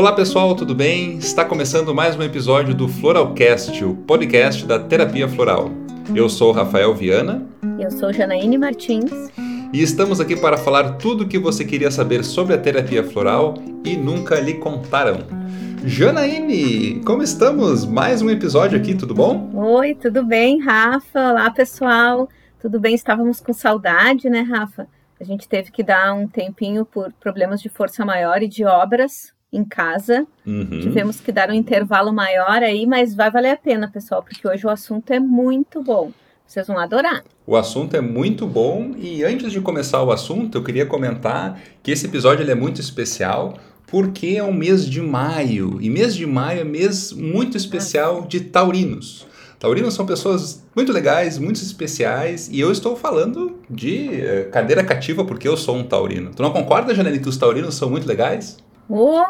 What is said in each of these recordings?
Olá pessoal, tudo bem? Está começando mais um episódio do Floralcast, o podcast da terapia floral. Eu sou Rafael Viana. Eu sou Janaíne Martins. E estamos aqui para falar tudo o que você queria saber sobre a terapia floral e nunca lhe contaram. Janaíne, como estamos? Mais um episódio aqui, tudo bom? Oi, tudo bem, Rafa? Olá, pessoal. Tudo bem? Estávamos com saudade, né, Rafa? A gente teve que dar um tempinho por problemas de força maior e de obras, em casa. Uhum. Tivemos que dar um intervalo maior aí, mas vai valer a pena, pessoal, porque hoje o assunto é muito bom. Vocês vão adorar. O assunto é muito bom e antes de começar o assunto, eu queria comentar que esse episódio é muito especial porque é o mês de maio. E mês de maio é mês muito especial de taurinos. Taurinos são pessoas muito legais, muito especiais, e eu estou falando de eh, cadeira cativa porque eu sou um taurino. Tu não concorda, Janine, que os taurinos são muito legais? Oh,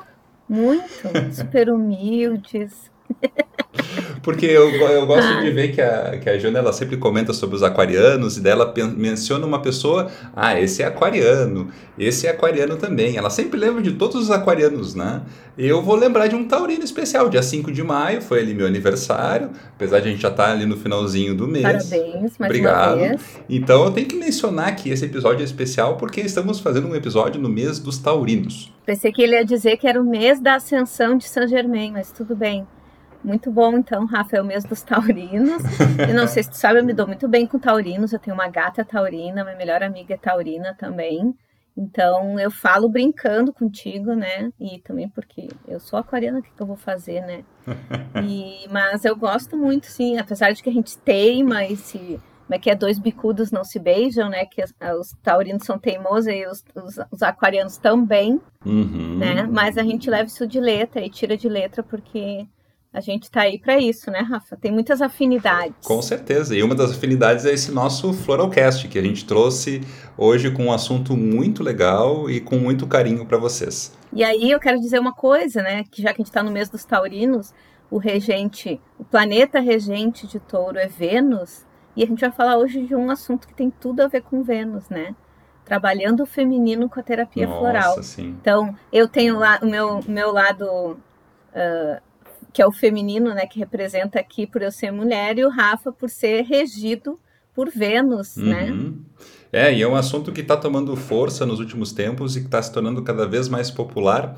muito, super humildes. Porque eu, eu gosto ah. de ver que a, que a Jana ela sempre comenta sobre os aquarianos e dela menciona uma pessoa, ah, esse é aquariano, esse é aquariano também. Ela sempre lembra de todos os aquarianos, né? Eu vou lembrar de um taurino especial, dia 5 de maio, foi ali meu aniversário, apesar de a gente já estar tá ali no finalzinho do mês. Parabéns, mais Obrigado. uma vez. Então eu tenho que mencionar que esse episódio é especial porque estamos fazendo um episódio no mês dos taurinos. Pensei que ele ia dizer que era o mês da ascensão de Saint Germain, mas tudo bem. Muito bom, então, Rafa, é o mês dos taurinos. e não sei se tu sabe, eu me dou muito bem com taurinos. Eu tenho uma gata taurina, minha melhor amiga é taurina também. Então, eu falo brincando contigo, né? E também porque eu sou aquariana, o que, que eu vou fazer, né? E, mas eu gosto muito, sim, apesar de que a gente teima e se como é que é, dois bicudos não se beijam, né? Que os, os taurinos são teimosos e os, os, os aquarianos também, uhum. né? Mas a gente leva isso de letra e tira de letra porque a gente está aí para isso, né, Rafa? Tem muitas afinidades. Com certeza. E uma das afinidades é esse nosso Floralcast, que a gente trouxe hoje com um assunto muito legal e com muito carinho para vocês. E aí eu quero dizer uma coisa, né? Que já que a gente está no mês dos taurinos, o regente, o planeta regente de touro é Vênus. E a gente vai falar hoje de um assunto que tem tudo a ver com Vênus, né? Trabalhando o feminino com a terapia Nossa, floral. Sim. Então, eu tenho lá o meu, meu lado. Uh, que é o feminino, né, que representa aqui por eu ser mulher, e o Rafa por ser regido por Vênus, né? uhum. né? É, e é um assunto que está tomando força nos últimos tempos e que está se tornando cada vez mais popular.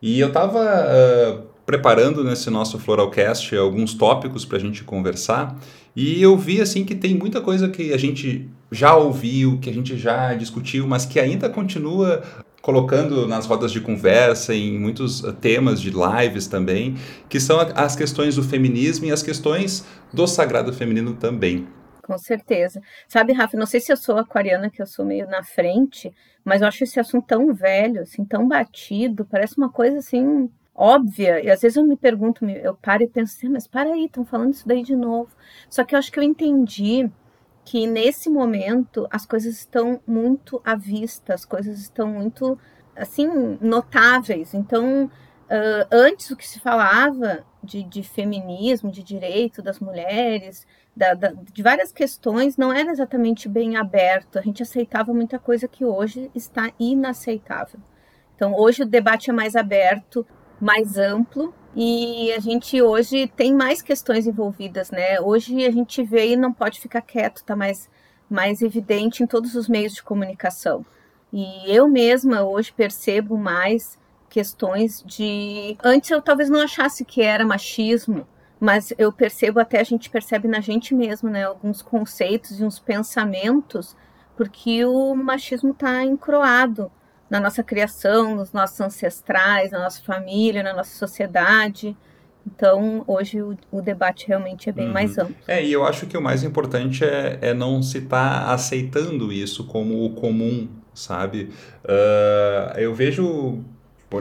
E eu estava uh, preparando nesse nosso Floralcast alguns tópicos para a gente conversar e eu vi assim que tem muita coisa que a gente já ouviu, que a gente já discutiu, mas que ainda continua colocando nas rodas de conversa, em muitos eh, temas de lives também, que são as questões do feminismo e as questões do sagrado feminino também. Com certeza. Sabe, Rafa, não sei se eu sou aquariana, que eu sou meio na frente, mas eu acho esse assunto tão velho, assim, tão batido, parece uma coisa assim óbvia. E às vezes eu me pergunto, eu paro e penso assim, mas para aí, estão falando isso daí de novo. Só que eu acho que eu entendi que nesse momento as coisas estão muito à vista, as coisas estão muito assim notáveis. Então, uh, antes o que se falava de, de, feminismo, de direito das mulheres, da, da, de várias questões, não era exatamente bem aberto. A gente aceitava muita coisa que hoje está inaceitável. Então, hoje o debate é mais aberto, mais amplo, e a gente hoje tem mais questões envolvidas, né? Hoje a gente vê e não pode ficar quieto, tá mais, mais evidente em todos os meios de comunicação. E eu mesma hoje percebo mais questões de. Antes eu talvez não achasse que era machismo, mas eu percebo até a gente percebe na gente mesmo, né? Alguns conceitos e uns pensamentos, porque o machismo está encroado na nossa criação, nos nossos ancestrais, na nossa família, na nossa sociedade. Então, hoje o, o debate realmente é bem uhum. mais amplo. É, e eu acho que o mais importante é, é não se estar tá aceitando isso como o comum, sabe? Uh, eu vejo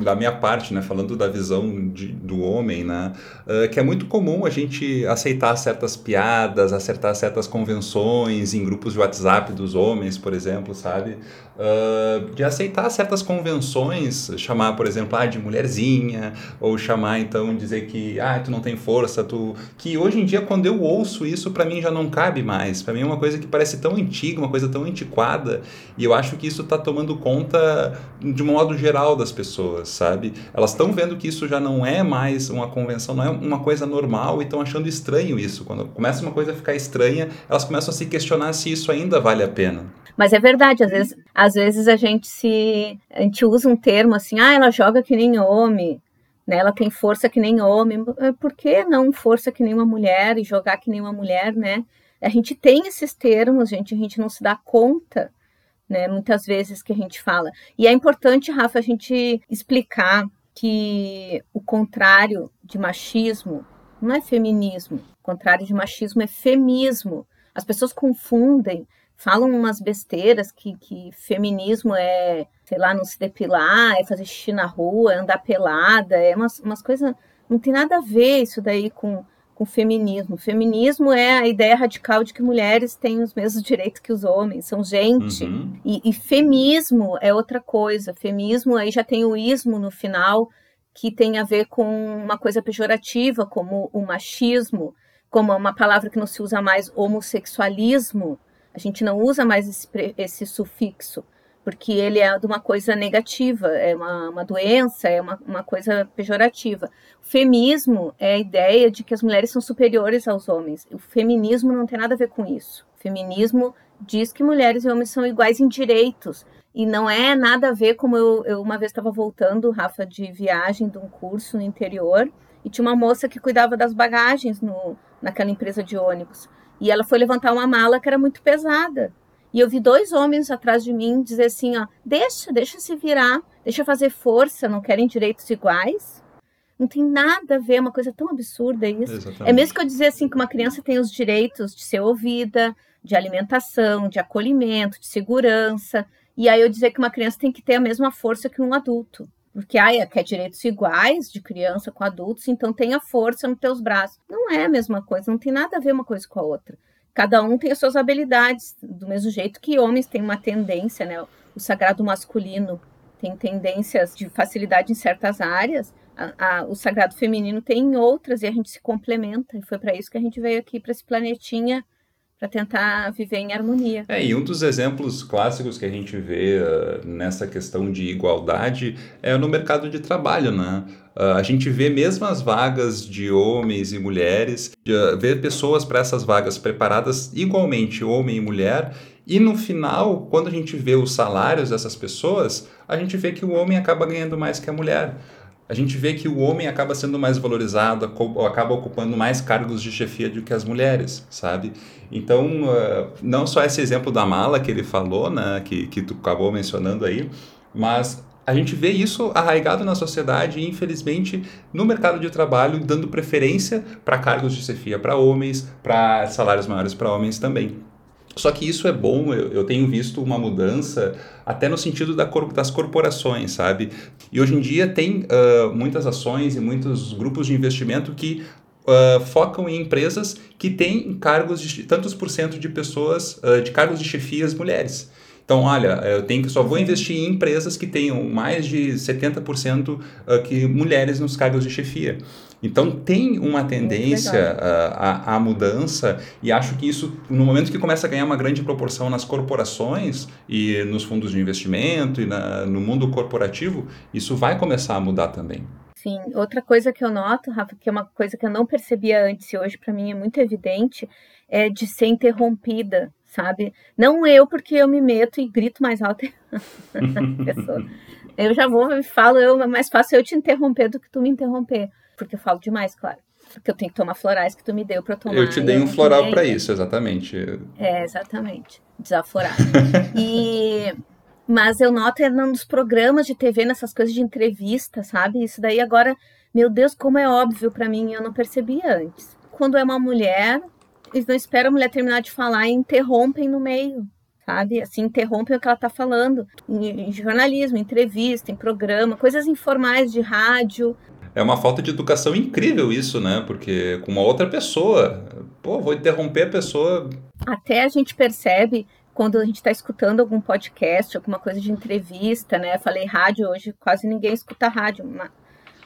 da minha parte, né, falando da visão de, do homem, né, uh, que é muito comum a gente aceitar certas piadas, acertar certas convenções em grupos de WhatsApp dos homens, por exemplo, sabe? Uh, de aceitar certas convenções, chamar, por exemplo, ah, de mulherzinha, ou chamar, então, dizer que, ah, tu não tem força, tu... Que hoje em dia, quando eu ouço isso, para mim já não cabe mais. Para mim é uma coisa que parece tão antiga, uma coisa tão antiquada, e eu acho que isso está tomando conta de um modo geral das pessoas, sabe? Elas estão vendo que isso já não é mais uma convenção, não é uma coisa normal e estão achando estranho isso. Quando começa uma coisa a ficar estranha, elas começam a se questionar se isso ainda vale a pena. Mas é verdade, às vezes, às vezes a gente se. A gente usa um termo assim, ah, ela joga que nem homem, né? Ela tem força que nem homem. Por que não força que nem uma mulher e jogar que nem uma mulher, né? A gente tem esses termos, gente, a gente não se dá conta, né? Muitas vezes que a gente fala. E é importante, Rafa, a gente explicar que o contrário de machismo não é feminismo. O contrário de machismo é femismo. As pessoas confundem, falam umas besteiras que, que feminismo é, sei lá, não se depilar, é fazer xixi na rua, é andar pelada, é umas, umas coisas. Não tem nada a ver isso daí com com feminismo. Feminismo é a ideia radical de que mulheres têm os mesmos direitos que os homens, são gente. Uhum. E, e femismo é outra coisa. Femismo aí já tem o ismo no final, que tem a ver com uma coisa pejorativa, como o machismo, como uma palavra que não se usa mais, homossexualismo. A gente não usa mais esse, esse sufixo porque ele é de uma coisa negativa, é uma, uma doença, é uma, uma coisa pejorativa. O feminismo é a ideia de que as mulheres são superiores aos homens. O feminismo não tem nada a ver com isso. O feminismo diz que mulheres e homens são iguais em direitos. E não é nada a ver como eu, eu uma vez estava voltando, Rafa, de viagem de um curso no interior, e tinha uma moça que cuidava das bagagens no, naquela empresa de ônibus. E ela foi levantar uma mala que era muito pesada. E eu vi dois homens atrás de mim dizer assim, ó, deixa, deixa se virar, deixa fazer força, não querem direitos iguais. Não tem nada a ver, é uma coisa tão absurda isso. Exatamente. É mesmo que eu dizer assim que uma criança tem os direitos de ser ouvida, de alimentação, de acolhimento, de segurança. E aí eu dizer que uma criança tem que ter a mesma força que um adulto. Porque ai, quer direitos iguais de criança com adultos, então tenha força nos teus braços. Não é a mesma coisa, não tem nada a ver uma coisa com a outra cada um tem as suas habilidades, do mesmo jeito que homens têm uma tendência, né? O sagrado masculino tem tendências de facilidade em certas áreas, a, a, o sagrado feminino tem em outras e a gente se complementa. E foi para isso que a gente veio aqui para esse planetinha para tentar viver em harmonia. É, e um dos exemplos clássicos que a gente vê uh, nessa questão de igualdade é no mercado de trabalho, né? Uh, a gente vê mesmas vagas de homens e mulheres, uh, vê pessoas para essas vagas preparadas igualmente, homem e mulher, e no final, quando a gente vê os salários dessas pessoas, a gente vê que o homem acaba ganhando mais que a mulher a gente vê que o homem acaba sendo mais valorizado, acaba ocupando mais cargos de chefia do que as mulheres, sabe? Então, uh, não só esse exemplo da mala que ele falou, né, que, que tu acabou mencionando aí, mas a gente vê isso arraigado na sociedade e, infelizmente, no mercado de trabalho, dando preferência para cargos de chefia para homens, para salários maiores para homens também. Só que isso é bom, eu, eu tenho visto uma mudança até no sentido da, das corporações, sabe? E hoje em dia tem uh, muitas ações e muitos grupos de investimento que uh, focam em empresas que têm cargos de tantos por cento de pessoas, uh, de cargos de chefias mulheres. Então, olha, eu tenho que só vou investir em empresas que tenham mais de 70% que mulheres nos cargos de chefia. Então tem uma tendência à, mudança e acho que isso, no momento que começa a ganhar uma grande proporção nas corporações e nos fundos de investimento e na, no mundo corporativo, isso vai começar a mudar também. Sim, outra coisa que eu noto, Rafa, que é uma coisa que eu não percebia antes e hoje para mim é muito evidente, é de ser interrompida, sabe? Não eu, porque eu me meto e grito mais alto. eu já vou e falo, eu, é mais fácil eu te interromper do que tu me interromper porque eu falo demais, claro. Porque eu tenho que tomar florais que tu me deu para tomar. Eu te dei um floral para isso, exatamente. É, exatamente. Desaflorar. e mas eu noto é nos programas de TV, nessas coisas de entrevista, sabe? Isso daí agora, meu Deus, como é óbvio para mim, eu não percebia antes. Quando é uma mulher, eles não esperam a mulher terminar de falar e interrompem no meio, sabe? Assim, interrompem o que ela está falando. Em, em jornalismo, entrevista, em programa, coisas informais de rádio, é uma falta de educação incrível isso, né? Porque com uma outra pessoa, pô, vou interromper a pessoa. Até a gente percebe quando a gente está escutando algum podcast, alguma coisa de entrevista, né? Falei rádio hoje, quase ninguém escuta rádio,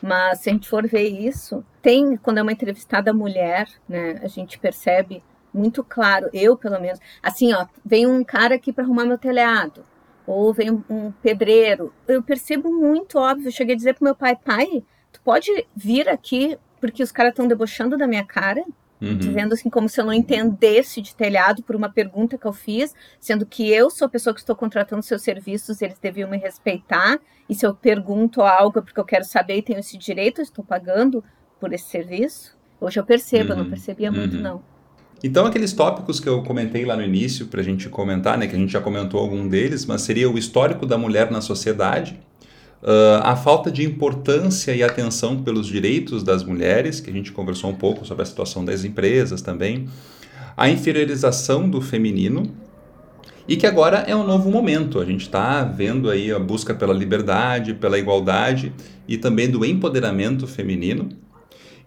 mas, se a gente for ver isso, tem quando é uma entrevistada mulher, né? A gente percebe muito claro, eu pelo menos, assim, ó, vem um cara aqui para arrumar meu telhado. ou vem um pedreiro. Eu percebo muito óbvio, eu cheguei a dizer pro meu pai, pai, tu pode vir aqui porque os caras estão debochando da minha cara? Uhum. Dizendo assim, como se eu não entendesse de telhado por uma pergunta que eu fiz, sendo que eu sou a pessoa que estou contratando seus serviços, eles deviam me respeitar. E se eu pergunto algo é porque eu quero saber e tenho esse direito, eu estou pagando por esse serviço. Hoje eu percebo, uhum. eu não percebia uhum. muito, não. Então, aqueles tópicos que eu comentei lá no início, para a gente comentar, né, que a gente já comentou algum deles, mas seria o histórico da mulher na sociedade, uh, a falta de importância e atenção pelos direitos das mulheres, que a gente conversou um pouco sobre a situação das empresas também, a inferiorização do feminino, e que agora é um novo momento. A gente está vendo aí a busca pela liberdade, pela igualdade e também do empoderamento feminino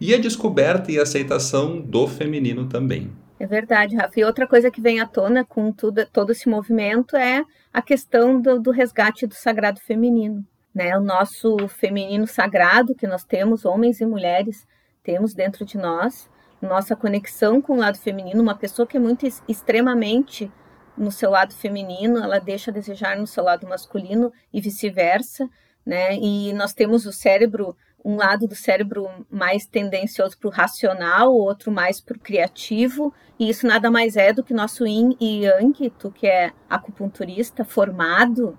e a descoberta e aceitação do feminino também. É verdade, Rafa. E outra coisa que vem à tona com tudo, todo esse movimento é a questão do, do resgate do sagrado feminino. Né? O nosso feminino sagrado que nós temos, homens e mulheres, temos dentro de nós, nossa conexão com o lado feminino, uma pessoa que é muito extremamente no seu lado feminino, ela deixa a desejar no seu lado masculino e vice-versa, né? E nós temos o cérebro um lado do cérebro mais tendencioso para o racional, outro mais para o criativo, e isso nada mais é do que nosso yin e yang, tu que é acupunturista formado,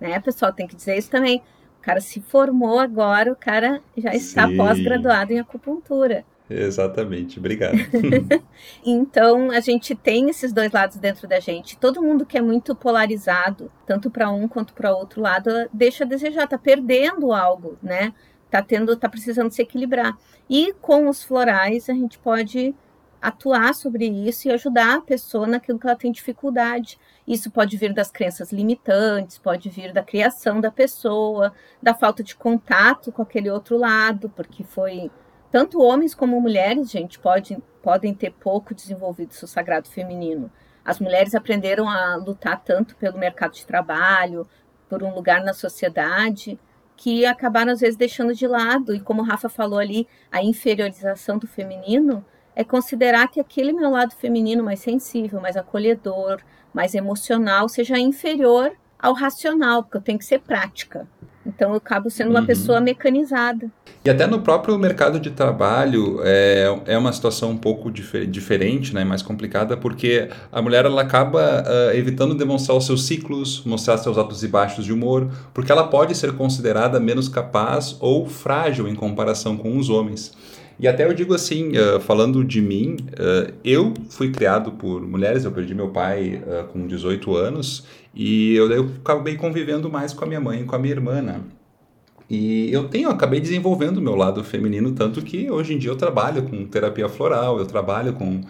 né, pessoal, tem que dizer isso também. O cara se formou agora, o cara já está pós-graduado em acupuntura. Exatamente, obrigado. então, a gente tem esses dois lados dentro da gente. Todo mundo que é muito polarizado, tanto para um quanto para outro lado, deixa a desejar, tá perdendo algo, né? tá tendo, tá precisando se equilibrar. E com os florais a gente pode atuar sobre isso e ajudar a pessoa naquilo que ela tem dificuldade. Isso pode vir das crenças limitantes, pode vir da criação da pessoa, da falta de contato com aquele outro lado, porque foi tanto homens como mulheres, gente, pode, podem ter pouco desenvolvido seu sagrado feminino. As mulheres aprenderam a lutar tanto pelo mercado de trabalho, por um lugar na sociedade, que acabaram às vezes deixando de lado. E como o Rafa falou ali, a inferiorização do feminino é considerar que aquele meu lado feminino mais sensível, mais acolhedor, mais emocional, seja inferior ao racional, porque eu tenho que ser prática. Então eu acabo sendo uma uhum. pessoa mecanizada. E até no próprio mercado de trabalho é, é uma situação um pouco difer diferente, né, mais complicada, porque a mulher ela acaba uh, evitando demonstrar os seus ciclos, mostrar seus altos e baixos de humor, porque ela pode ser considerada menos capaz ou frágil em comparação com os homens. E até eu digo assim, uh, falando de mim, uh, eu fui criado por mulheres, eu perdi meu pai uh, com 18 anos e eu, eu acabei convivendo mais com a minha mãe e com a minha irmã, né? E eu tenho, acabei desenvolvendo o meu lado feminino, tanto que hoje em dia eu trabalho com terapia floral, eu trabalho com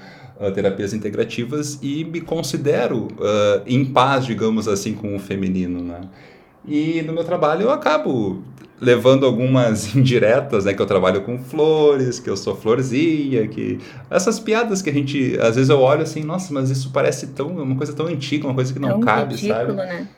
uh, terapias integrativas e me considero uh, em paz, digamos assim, com o feminino, né? E no meu trabalho eu acabo levando algumas indiretas, né? Que eu trabalho com flores, que eu sou florzinha, que... Essas piadas que a gente... Às vezes eu olho assim, nossa, mas isso parece tão... uma coisa tão antiga, uma coisa que não tão cabe, ridículo, sabe? né?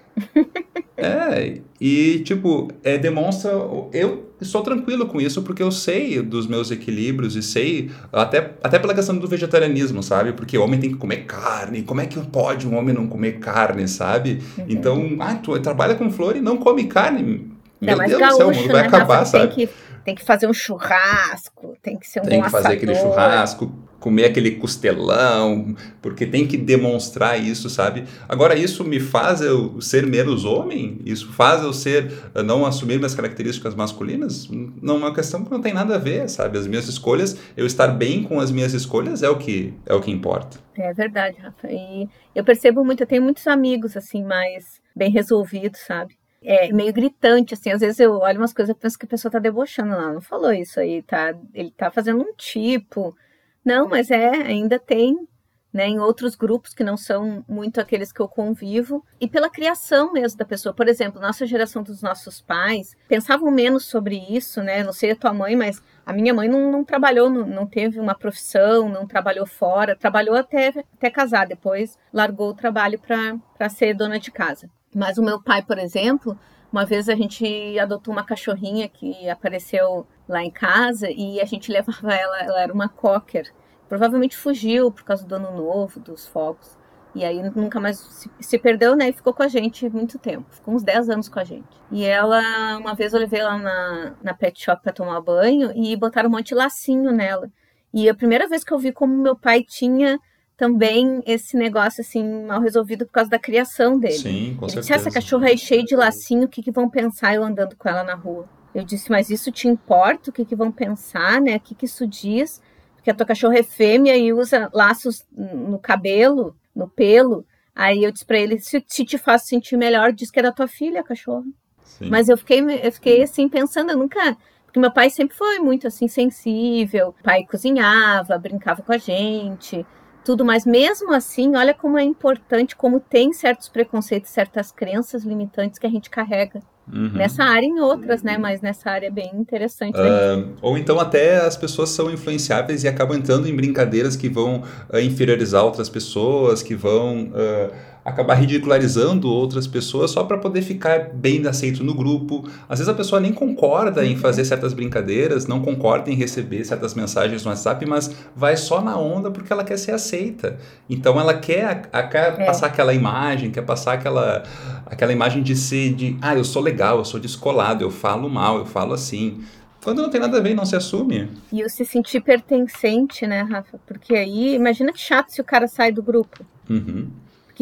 é, e tipo, é, demonstra... Eu estou tranquilo com isso porque eu sei dos meus equilíbrios e sei, até, até pela questão do vegetarianismo, sabe? Porque o homem tem que comer carne, como é que pode um homem não comer carne, sabe? Uhum. Então, ah, tu trabalha com flor e não come carne mas Deus gaúcho, do céu, o mundo vai né, acabar, sabe? Tem que, tem que fazer um churrasco, tem que ser um tem que fazer aquele churrasco, comer aquele costelão, porque tem que demonstrar isso, sabe? Agora, isso me faz eu ser menos homem? Isso faz eu ser, não assumir minhas características masculinas? Não é uma questão que não tem nada a ver, sabe? As minhas escolhas, eu estar bem com as minhas escolhas é o que, é o que importa. É verdade, Rafa. E eu percebo muito, eu tenho muitos amigos, assim, mais bem resolvidos, sabe? É meio gritante, assim, às vezes eu olho umas coisas e penso que a pessoa tá debochando, não, não falou isso aí, tá, ele tá fazendo um tipo, não, mas é, ainda tem, né, em outros grupos que não são muito aqueles que eu convivo, e pela criação mesmo da pessoa, por exemplo, nossa geração dos nossos pais pensavam menos sobre isso, né, não sei a tua mãe, mas a minha mãe não, não trabalhou, não, não, teve uma profissão, não trabalhou fora, trabalhou até, até casar, depois largou o trabalho para ser dona de casa. Mas o meu pai, por exemplo, uma vez a gente adotou uma cachorrinha que apareceu lá em casa e a gente levava ela, ela era uma cocker. Provavelmente fugiu por causa do ano novo, dos fogos. E aí nunca mais se, se, perdeu, né? E ficou com a gente muito tempo. Ficou uns 10 anos com a gente. E ela, uma vez eu levei ela na, na pet shop pra tomar banho e botaram um monte de lacinho nela. E a primeira vez que eu vi como meu pai tinha também esse negócio assim mal resolvido por causa da criação dele. Sim, com Ele certeza. disse, essa cachorra aí cheia de lacinho, o que, que vão pensar eu andando com ela na rua? Eu disse, mas isso te importa? O que, que vão pensar, né? O que, que isso diz? Porque a tua cachorra é fêmea e usa laços no cabelo, no pelo. Aí eu disse pra ele, se, se te faz sentir melhor, diz que é da tua filha, a cachorra. Sim. Mas eu fiquei, eu fiquei assim, pensando, eu nunca... Porque meu pai sempre foi muito, assim, sensível. O pai cozinhava, brincava com a gente tudo, mas mesmo assim, olha como é importante, como tem certos preconceitos, certas crenças limitantes que a gente carrega. Uhum. Nessa área e em outras, né? Mas nessa área é bem interessante. Uh, ou então até as pessoas são influenciáveis e acabam entrando em brincadeiras que vão uh, inferiorizar outras pessoas, que vão uh, acabar ridicularizando outras pessoas só para poder ficar bem aceito no grupo. Às vezes a pessoa nem concorda em fazer certas brincadeiras, não concorda em receber certas mensagens no WhatsApp, mas vai só na onda porque ela quer ser aceita. Então ela quer, a, a, quer é. passar aquela imagem, quer passar aquela, aquela imagem de ser de, ah, eu sou legal, eu sou descolado, eu falo mal, eu falo assim. Quando não tem nada a ver, não se assume. E o se sentir pertencente, né, Rafa? Porque aí, imagina que chato se o cara sai do grupo. Uhum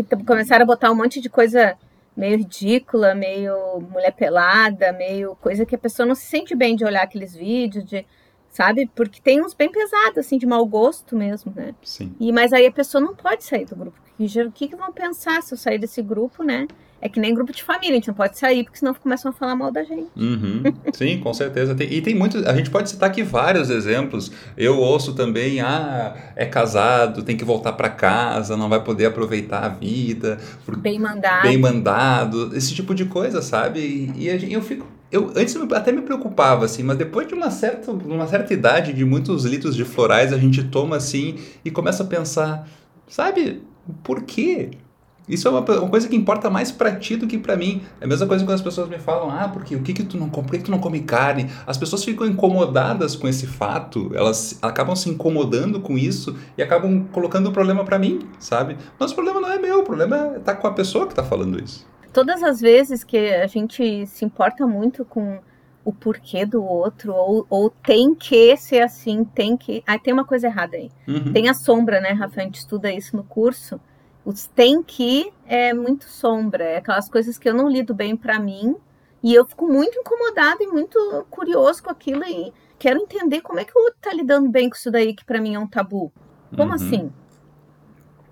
que começaram a botar um monte de coisa meio ridícula, meio mulher pelada, meio coisa que a pessoa não se sente bem de olhar aqueles vídeos, de sabe? Porque tem uns bem pesados, assim, de mau gosto mesmo, né? Sim. E, mas aí a pessoa não pode sair do grupo. O que, que vão pensar se eu sair desse grupo, né? É que nem grupo de família, a gente não pode sair, porque senão começam a falar mal da gente. Uhum. Sim, com certeza. Tem, e tem muitos, a gente pode citar aqui vários exemplos. Eu ouço também, ah, é casado, tem que voltar para casa, não vai poder aproveitar a vida. Bem mandado. Bem mandado, esse tipo de coisa, sabe? E, e eu fico eu antes até me preocupava assim, mas depois de uma certa, uma certa idade, de muitos litros de florais, a gente toma assim e começa a pensar, sabe, por quê? Isso é uma, uma coisa que importa mais para ti do que para mim. É a mesma coisa quando as pessoas me falam, ah, porque o que que tu não come, por que, que tu não come carne? As pessoas ficam incomodadas com esse fato, elas acabam se incomodando com isso e acabam colocando o problema para mim, sabe? Mas o problema não é meu, o problema é tá com a pessoa que tá falando isso. Todas as vezes que a gente se importa muito com o porquê do outro, ou, ou tem que ser assim, tem que. Ah, tem uma coisa errada aí. Uhum. Tem a sombra, né, Rafa? A gente estuda isso no curso os tem que é muito sombra, é aquelas coisas que eu não lido bem para mim e eu fico muito incomodada e muito curioso com aquilo e quero entender como é que o outro tá lidando bem com isso daí que para mim é um tabu. Como Uhum. assim?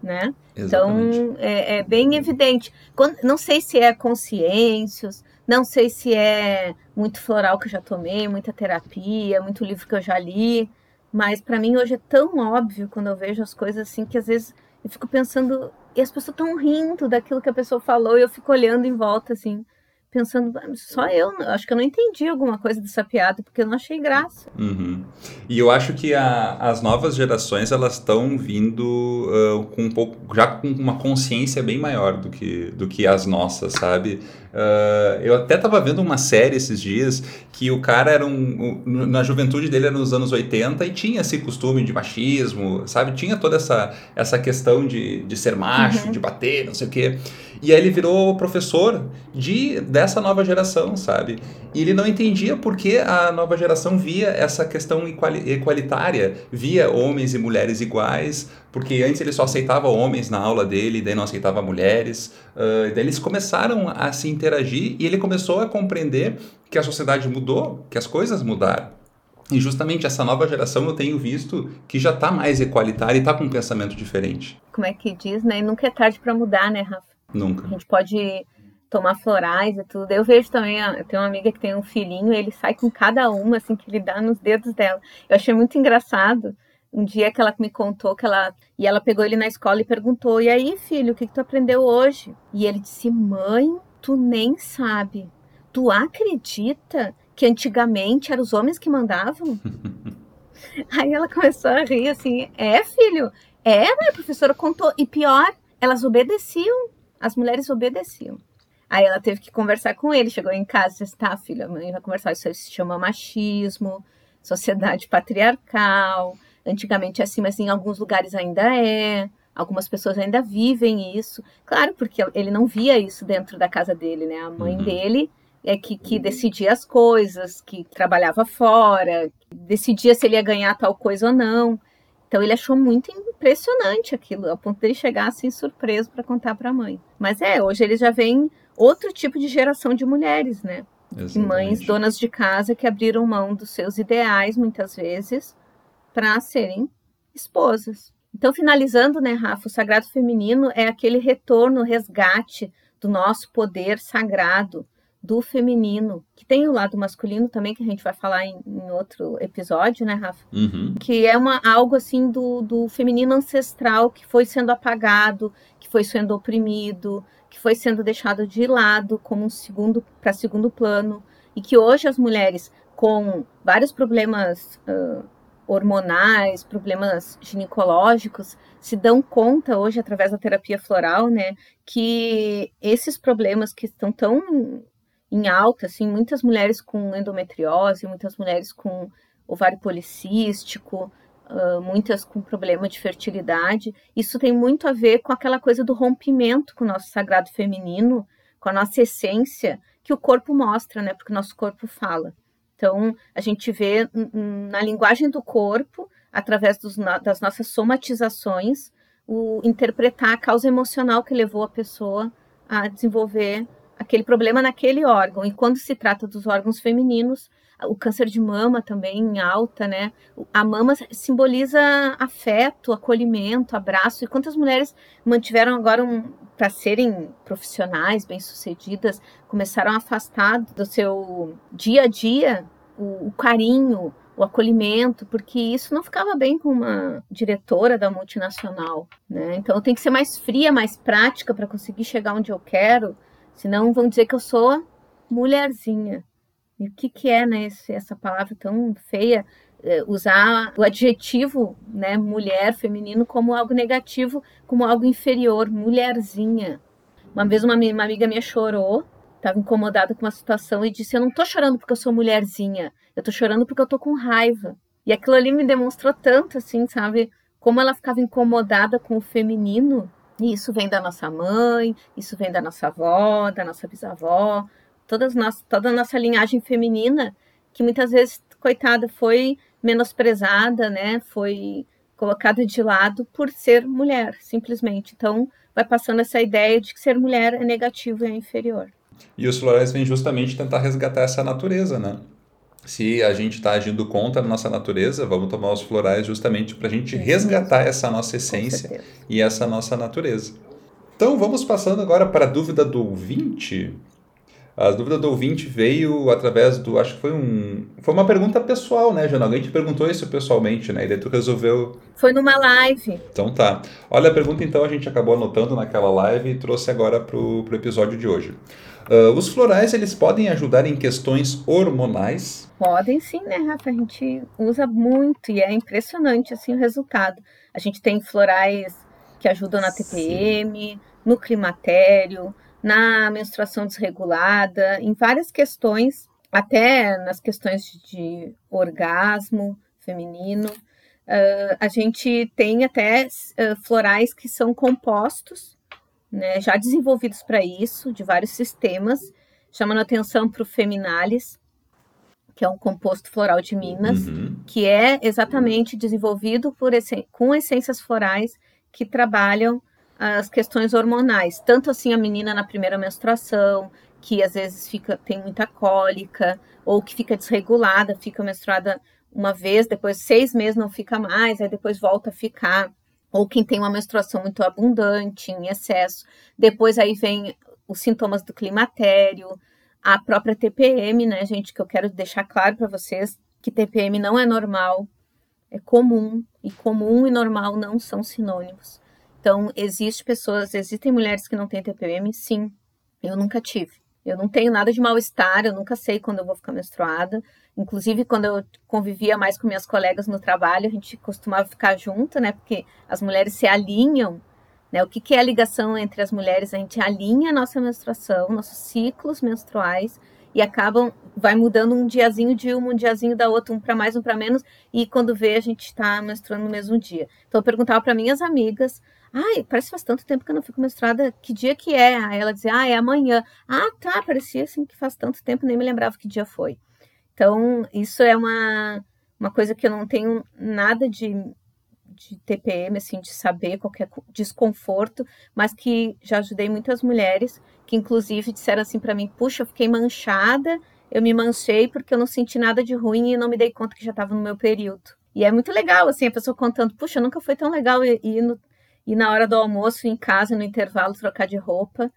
Né? Exatamente. Então é, é bem evidente. Quando- não sei se é consciências, não sei se é muito floral que eu já tomei, muita terapia, muito livro que eu já li, mas para mim hoje é tão óbvio quando eu vejo as coisas assim que às vezes eu fico pensando e as pessoas estão rindo daquilo que a pessoa falou e eu fico olhando em volta assim, pensando, "Ah, só eu, acho que eu não entendi alguma coisa dessa piada porque eu não achei graça. Uhum. E eu acho que a- as novas gerações elas estão vindo ah, com um pouco já com uma consciência bem maior do que, do que as nossas, sabe? Ah, eu até estava vendo uma série esses dias que o cara era um, um- na juventude dele era nos anos 80 e tinha esse costume de machismo, sabe? Tinha toda essa, essa questão de, de ser macho, Uhum. de bater, não sei o quê. E aí ele virou professor de dessa nova geração, sabe? E ele não entendia por que a nova geração via essa questão equalitária, via homens e mulheres iguais, porque antes ele só aceitava homens na aula dele, daí não aceitava mulheres. ah, daí eles começaram a se interagir e ele começou a compreender que a sociedade mudou, que as coisas mudaram. E justamente essa nova geração eu tenho visto que já está mais equalitária e está com um pensamento diferente. Como é que diz, né? E nunca é tarde para mudar, né, Rafa? Nunca. A gente pode tomar florais e tudo. Eu vejo também, a- eu tenho uma amiga que tem um filhinho, ele sai com cada uma, assim, que ele dá nos dedos dela. Eu achei muito engraçado. Um dia que ela me contou que ela. E ela pegou ele na escola e perguntou: E aí, filho, o que, que tu aprendeu hoje? E ele disse: Mãe, tu nem sabe. Tu acredita que antigamente eram os homens que mandavam? Aí ela começou a rir assim: É, filho? É, né? A professora contou. E pior, elas obedeciam. As mulheres obedeciam. Aí ela teve que conversar com ele. Chegou em casa e disse: Tá, filha, a mãe vai conversar. Isso se chama machismo, sociedade patriarcal. Antigamente é assim, mas em alguns lugares ainda é. Algumas pessoas ainda vivem isso. Claro, porque ele não via isso dentro da casa dele, né? A mãe uhum. dele é que, que decidia as coisas, que trabalhava fora, decidia se ele ia ganhar tal coisa ou não. Então ele achou muito impressionante aquilo, a ponto dele chegar assim surpreso para contar para a mãe. Mas é, hoje ele já vem outro tipo de geração de mulheres, né? Exatamente. Mães donas de casa que abriram mão dos seus ideais muitas vezes para serem esposas. Então, finalizando, né, Rafa, o sagrado feminino é aquele retorno, resgate do nosso poder sagrado, do feminino, que tem o lado masculino também, que a gente vai falar em, em outro episódio, né, Rafa? Uhum. Que é uma, algo assim do, do feminino ancestral que foi sendo apagado, que foi sendo oprimido, que foi sendo deixado de lado como um segundo para segundo plano, e que hoje as mulheres com vários problemas uh, hormonais, problemas ginecológicos, se dão conta hoje através da terapia floral, né, que esses problemas que estão tão em alta, assim, muitas mulheres com endometriose, muitas mulheres com ovário policístico, muitas com problema de fertilidade. Isso tem muito a ver com aquela coisa do rompimento com o nosso sagrado feminino, com a nossa essência, que o corpo mostra, né? Porque o nosso corpo fala. Então, a gente vê na linguagem do corpo, através dos, das nossas somatizações, o interpretar a causa emocional que levou a pessoa a desenvolver aquele problema naquele órgão. E quando se trata dos órgãos femininos, o câncer de mama também em alta, né? A mama simboliza afeto, acolhimento, abraço. E quantas mulheres mantiveram agora um, para serem profissionais bem-sucedidas, começaram a afastar do seu dia a dia o, o carinho, o acolhimento, porque isso não ficava bem com uma diretora da multinacional, né? Então eu tenho que ser mais fria, mais prática para conseguir chegar onde eu quero Senão vão dizer que eu sou mulherzinha. E o que, que é, né, essa palavra tão feia? É, usar o adjetivo, né, mulher, feminino, como algo negativo, como algo inferior, mulherzinha. Uma vez uma, uma amiga minha chorou, estava incomodada com uma situação e disse: Eu não estou chorando porque eu sou mulherzinha, eu estou chorando porque eu estou com raiva. E aquilo ali me demonstrou tanto, assim, sabe? Como ela ficava incomodada com o feminino e isso vem da nossa mãe, isso vem da nossa avó, da nossa bisavó, todas nós, toda a nossa linhagem feminina, que muitas vezes, coitada, foi menosprezada, né? Foi colocada de lado por ser mulher, simplesmente. Então, vai passando essa ideia de que ser mulher é negativo e é inferior. E os florais vêm justamente tentar resgatar essa natureza, né? se a gente está agindo contra a nossa natureza, vamos tomar os florais justamente para a gente resgatar essa nossa essência e essa nossa natureza. Então vamos passando agora para a dúvida do ouvinte. A dúvida do ouvinte veio através do. Acho que foi um. Foi uma pergunta pessoal, né, Jana? Alguém te perguntou isso pessoalmente, né? E daí tu resolveu. Foi numa live. Então tá. Olha a pergunta, então, a gente acabou anotando naquela live e trouxe agora para o episódio de hoje. Uh, os florais eles podem ajudar em questões hormonais? Podem sim, né, Rafa? A gente usa muito e é impressionante assim o resultado. A gente tem florais que ajudam na TPM, sim. no climatério, na menstruação desregulada, em várias questões, até nas questões de, de orgasmo feminino. Uh, a gente tem até uh, florais que são compostos né, já desenvolvidos para isso, de vários sistemas, chamando atenção para o Feminalis, que é um composto floral de Minas, uhum. que é exatamente desenvolvido por com essências florais que trabalham as questões hormonais. Tanto assim a menina na primeira menstruação, que às vezes fica tem muita cólica, ou que fica desregulada, fica menstruada uma vez, depois seis meses não fica mais, aí depois volta a ficar ou quem tem uma menstruação muito abundante, em excesso. Depois aí vem os sintomas do climatério, a própria TPM, né, gente, que eu quero deixar claro para vocês que TPM não é normal, é comum, e comum e normal não são sinônimos. Então, existe pessoas, existem mulheres que não têm TPM? Sim, eu nunca tive. Eu não tenho nada de mal-estar, eu nunca sei quando eu vou ficar menstruada. Inclusive, quando eu convivia mais com minhas colegas no trabalho, a gente costumava ficar junto, né? Porque as mulheres se alinham, né? O que, que é a ligação entre as mulheres? A gente alinha a nossa menstruação, nossos ciclos menstruais, e acabam, vai mudando um diazinho de uma, um diazinho da outra, um para mais, um para menos, e quando vê, a gente está menstruando no mesmo dia. Então, eu perguntava para minhas amigas, Ai, parece faz tanto tempo que eu não fico menstruada. Que dia que é? Aí ela dizia, ah, é amanhã. Ah, tá, parecia assim que faz tanto tempo, nem me lembrava que dia foi. Então, isso é uma, uma coisa que eu não tenho nada de, de TPM, assim, de saber qualquer desconforto, mas que já ajudei muitas mulheres que, inclusive, disseram assim para mim: puxa, eu fiquei manchada, eu me manchei porque eu não senti nada de ruim e não me dei conta que já estava no meu período. E é muito legal, assim, a pessoa contando: puxa, nunca foi tão legal ir, no, ir na hora do almoço, em casa, no intervalo, trocar de roupa,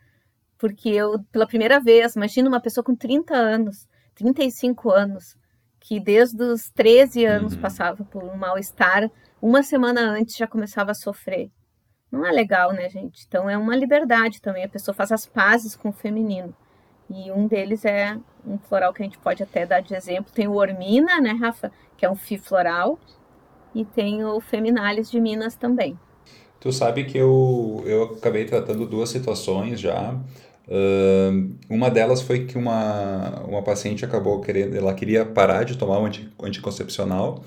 porque eu, pela primeira vez, imagina uma pessoa com 30 anos 35 anos, que desde os 13 anos uhum. passava por um mal-estar, uma semana antes já começava a sofrer. Não é legal, né, gente? Então é uma liberdade também, a pessoa faz as pazes com o feminino. E um deles é um floral que a gente pode até dar de exemplo. Tem o Ormina, né, Rafa? Que é um fi floral. E tem o Feminalis de Minas também. Tu sabe que eu, eu acabei tratando duas situações já. Uh, uma delas foi que uma, uma paciente acabou querendo, ela queria parar de tomar o anti, anticoncepcional.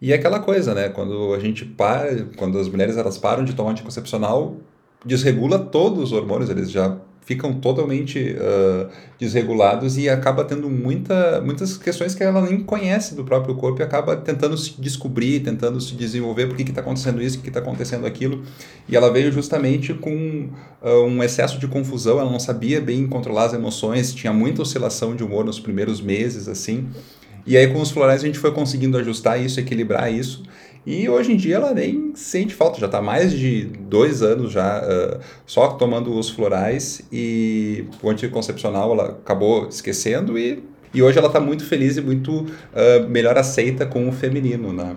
E é aquela coisa, né? Quando a gente para, quando as mulheres elas param de tomar anticoncepcional, desregula todos os hormônios, eles já ficam totalmente uh, desregulados e acaba tendo muita, muitas questões que ela nem conhece do próprio corpo e acaba tentando se descobrir, tentando se desenvolver por que está acontecendo isso, por que está acontecendo aquilo. E ela veio justamente com uh, um excesso de confusão, ela não sabia bem controlar as emoções, tinha muita oscilação de humor nos primeiros meses, assim. E aí com os florais a gente foi conseguindo ajustar isso, equilibrar isso. E hoje em dia ela nem sente falta, já está mais de dois anos já uh, só tomando os florais e o anticoncepcional ela acabou esquecendo e, e hoje ela está muito feliz e muito uh, melhor aceita com o feminino, né?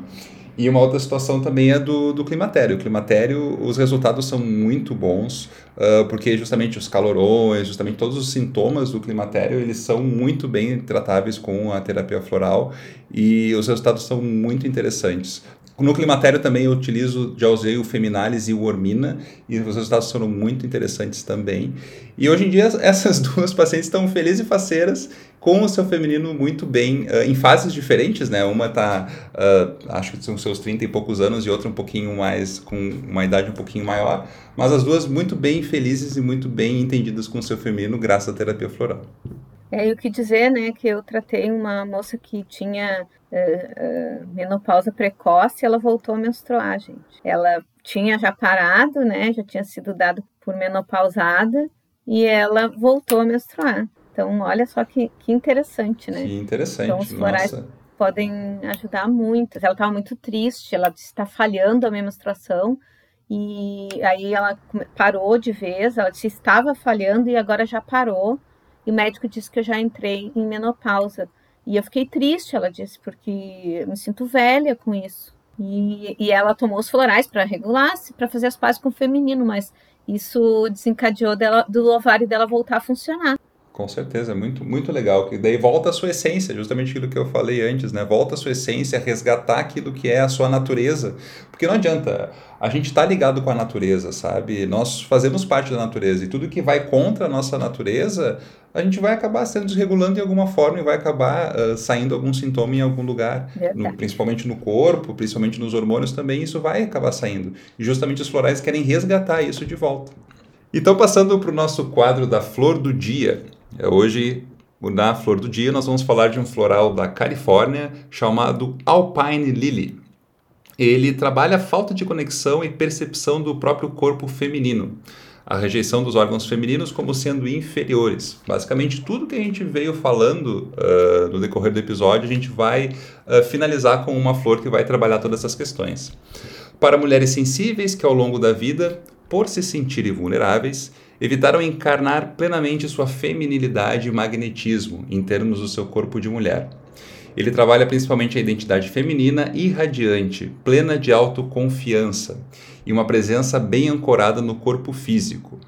E uma outra situação também é do, do climatério. O climatério, os resultados são muito bons, uh, porque justamente os calorões, justamente todos os sintomas do climatério, eles são muito bem tratáveis com a terapia floral e os resultados são muito interessantes. No climatério também eu utilizo, já usei o Feminalis e o Hormina, e os resultados foram muito interessantes também. E hoje em dia essas duas pacientes estão felizes e faceiras com o seu feminino muito bem, uh, em fases diferentes, né? Uma está, uh, acho que são seus 30 e poucos anos, e outra um pouquinho mais, com uma idade um pouquinho maior, mas as duas muito bem felizes e muito bem entendidas com o seu feminino, graças à terapia floral. É, e o que dizer, né, que eu tratei uma moça que tinha uh, uh, menopausa precoce, ela voltou a menstruar, gente. Ela tinha já parado, né, já tinha sido dado por menopausada e ela voltou a menstruar. Então, olha só que, que interessante, né? Que interessante, então, os florais nossa. podem ajudar muito. Ela estava muito triste, ela está falhando a minha menstruação, e aí ela parou de vez, ela disse estava falhando e agora já parou. E o médico disse que eu já entrei em menopausa. E eu fiquei triste, ela disse, porque eu me sinto velha com isso. E, e ela tomou os florais para regular-se, para fazer as pazes com o feminino, mas isso desencadeou dela, do ovário dela voltar a funcionar. Com certeza, muito, muito legal. Que daí volta a sua essência, justamente aquilo que eu falei antes, né? Volta a sua essência, resgatar aquilo que é a sua natureza. Porque não adianta, a gente está ligado com a natureza, sabe? Nós fazemos parte da natureza e tudo que vai contra a nossa natureza, a gente vai acabar sendo desregulando de alguma forma e vai acabar uh, saindo algum sintoma em algum lugar, no, principalmente no corpo, principalmente nos hormônios também, isso vai acabar saindo. E justamente os florais querem resgatar isso de volta. Então, passando para o nosso quadro da flor do dia. Hoje, na flor do dia, nós vamos falar de um floral da Califórnia chamado Alpine Lily. Ele trabalha a falta de conexão e percepção do próprio corpo feminino a rejeição dos órgãos femininos como sendo inferiores. Basicamente, tudo que a gente veio falando uh, no decorrer do episódio, a gente vai uh, finalizar com uma flor que vai trabalhar todas essas questões. Para mulheres sensíveis que ao longo da vida, por se sentirem vulneráveis, evitaram encarnar plenamente sua feminilidade e magnetismo em termos do seu corpo de mulher. Ele trabalha principalmente a identidade feminina e radiante, plena de autoconfiança e uma presença bem ancorada no corpo físico.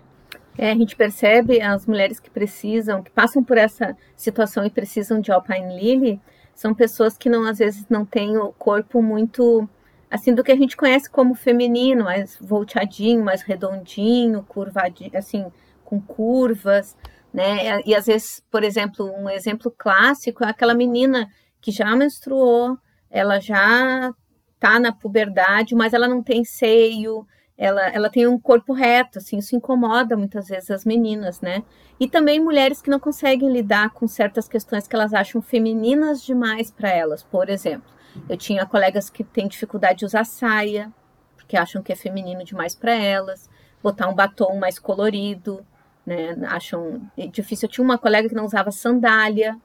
É, a gente percebe as mulheres que precisam, que passam por essa situação e precisam de Alpine Lily, são pessoas que não às vezes não têm o corpo muito assim do que a gente conhece como feminino, mais volteadinho, mais redondinho, curvadinho, assim, com curvas, né? E às vezes, por exemplo, um exemplo clássico é aquela menina que já menstruou, ela já tá na puberdade, mas ela não tem seio, ela, ela tem um corpo reto, assim, isso incomoda muitas vezes as meninas, né? E também mulheres que não conseguem lidar com certas questões que elas acham femininas demais para elas. Por exemplo, eu tinha colegas que têm dificuldade de usar saia, porque acham que é feminino demais para elas, botar um batom mais colorido, né? Acham difícil. Eu tinha uma colega que não usava sandália,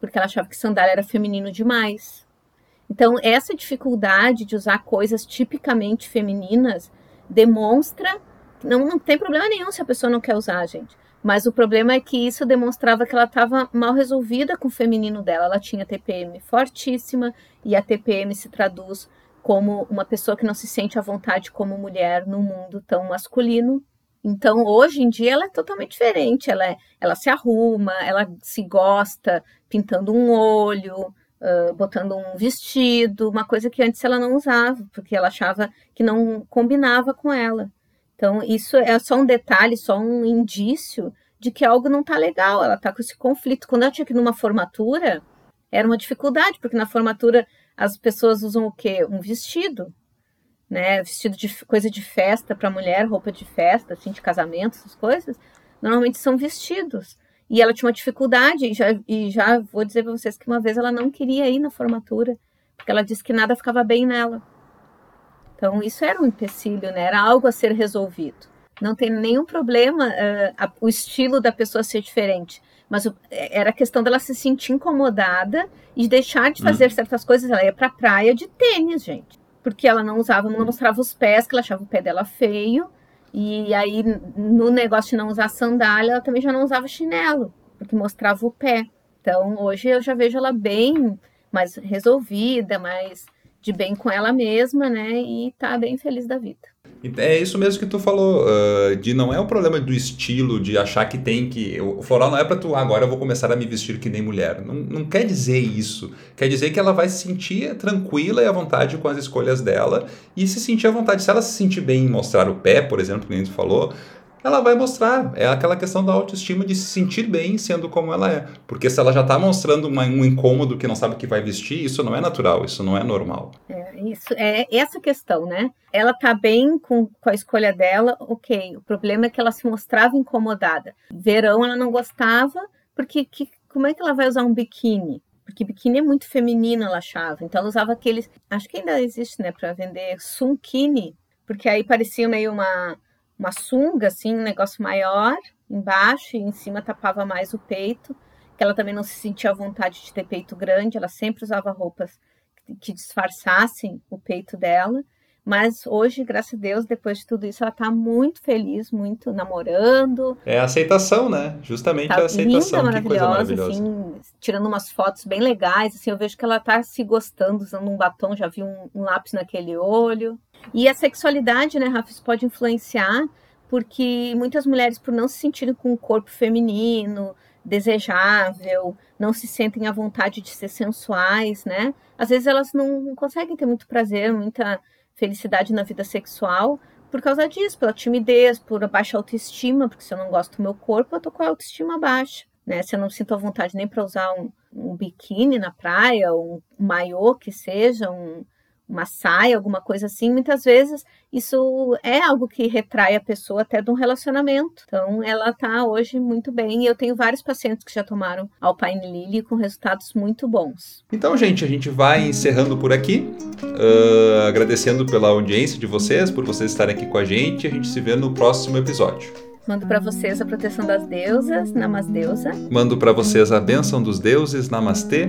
porque ela achava que sandália era feminino demais. Então, essa dificuldade de usar coisas tipicamente femininas demonstra. Não, não tem problema nenhum se a pessoa não quer usar, gente. Mas o problema é que isso demonstrava que ela estava mal resolvida com o feminino dela. Ela tinha TPM fortíssima e a TPM se traduz como uma pessoa que não se sente à vontade como mulher no mundo tão masculino. Então, hoje em dia, ela é totalmente diferente. Ela, é, ela se arruma, ela se gosta pintando um olho, uh, botando um vestido, uma coisa que antes ela não usava, porque ela achava que não combinava com ela. Então, isso é só um detalhe, só um indício de que algo não está legal, ela está com esse conflito. Quando eu tinha que ir numa formatura, era uma dificuldade, porque na formatura as pessoas usam o quê? Um vestido, né? Vestido de coisa de festa para mulher, roupa de festa, assim, de casamento, essas coisas. Normalmente são vestidos. E ela tinha uma dificuldade, e já, e já vou dizer para vocês que uma vez ela não queria ir na formatura, porque ela disse que nada ficava bem nela. Então, isso era um empecilho, né? Era algo a ser resolvido. Não tem nenhum problema uh, a, o estilo da pessoa ser diferente, mas o, era a questão dela se sentir incomodada e deixar de fazer hum. certas coisas. Ela ia para a praia de tênis, gente, porque ela não usava, não mostrava os pés, que ela achava o pé dela feio e aí, no negócio de não usar sandália, ela também já não usava chinelo, porque mostrava o pé. Então, hoje eu já vejo ela bem mais resolvida, mais de bem com ela mesma, né? E tá bem feliz da vida. É isso mesmo que tu falou, uh, de não é o problema do estilo, de achar que tem que. O floral não é para tu, ah, agora eu vou começar a me vestir que nem mulher. Não, não quer dizer isso. Quer dizer que ela vai se sentir tranquila e à vontade com as escolhas dela e se sentir à vontade. Se ela se sentir bem em mostrar o pé, por exemplo, que tu falou, ela vai mostrar. É aquela questão da autoestima de se sentir bem sendo como ela é. Porque se ela já está mostrando uma, um incômodo que não sabe o que vai vestir, isso não é natural, isso não é normal. É, isso, é essa questão, né? Ela tá bem com, com a escolha dela, ok. O problema é que ela se mostrava incomodada. Verão ela não gostava, porque que, como é que ela vai usar um biquíni? Porque biquíni é muito feminino, ela achava. Então ela usava aqueles. Acho que ainda existe, né, para vender sunkini, porque aí parecia meio uma uma sunga, assim, um negócio maior embaixo e em cima tapava mais o peito, que ela também não se sentia à vontade de ter peito grande, ela sempre usava roupas que disfarçassem o peito dela. Mas hoje, graças a Deus, depois de tudo isso, ela tá muito feliz, muito namorando. É a aceitação, né? Justamente tá a aceitação. Linda, maravilhosa, maravilhosa, assim, tirando umas fotos bem legais, assim, eu vejo que ela tá se gostando, usando um batom, já vi um, um lápis naquele olho. E a sexualidade, né, Rafa, isso pode influenciar, porque muitas mulheres, por não se sentirem com um corpo feminino, desejável, não se sentem à vontade de ser sensuais, né? Às vezes elas não conseguem ter muito prazer, muita felicidade na vida sexual por causa disso, pela timidez, por baixa autoestima, porque se eu não gosto do meu corpo, eu tô com a autoestima baixa, né? Se eu não sinto a vontade nem para usar um, um biquíni na praia, um maiô que seja, um, uma saia, alguma coisa assim, muitas vezes isso é algo que retrai a pessoa até de um relacionamento. Então, ela está hoje muito bem e eu tenho vários pacientes que já tomaram Alpine Lily com resultados muito bons. Então, gente, a gente vai encerrando por aqui, uh, agradecendo pela audiência de vocês, por vocês estarem aqui com a gente. A gente se vê no próximo episódio. Mando para vocês a proteção das deusas, Namasdeusa. Mando para vocês a bênção dos deuses, Namastê.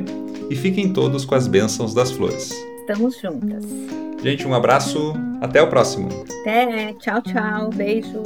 E fiquem todos com as bênçãos das flores estamos juntas. Gente, um abraço. Até o próximo. Até. Tchau, tchau. Beijo.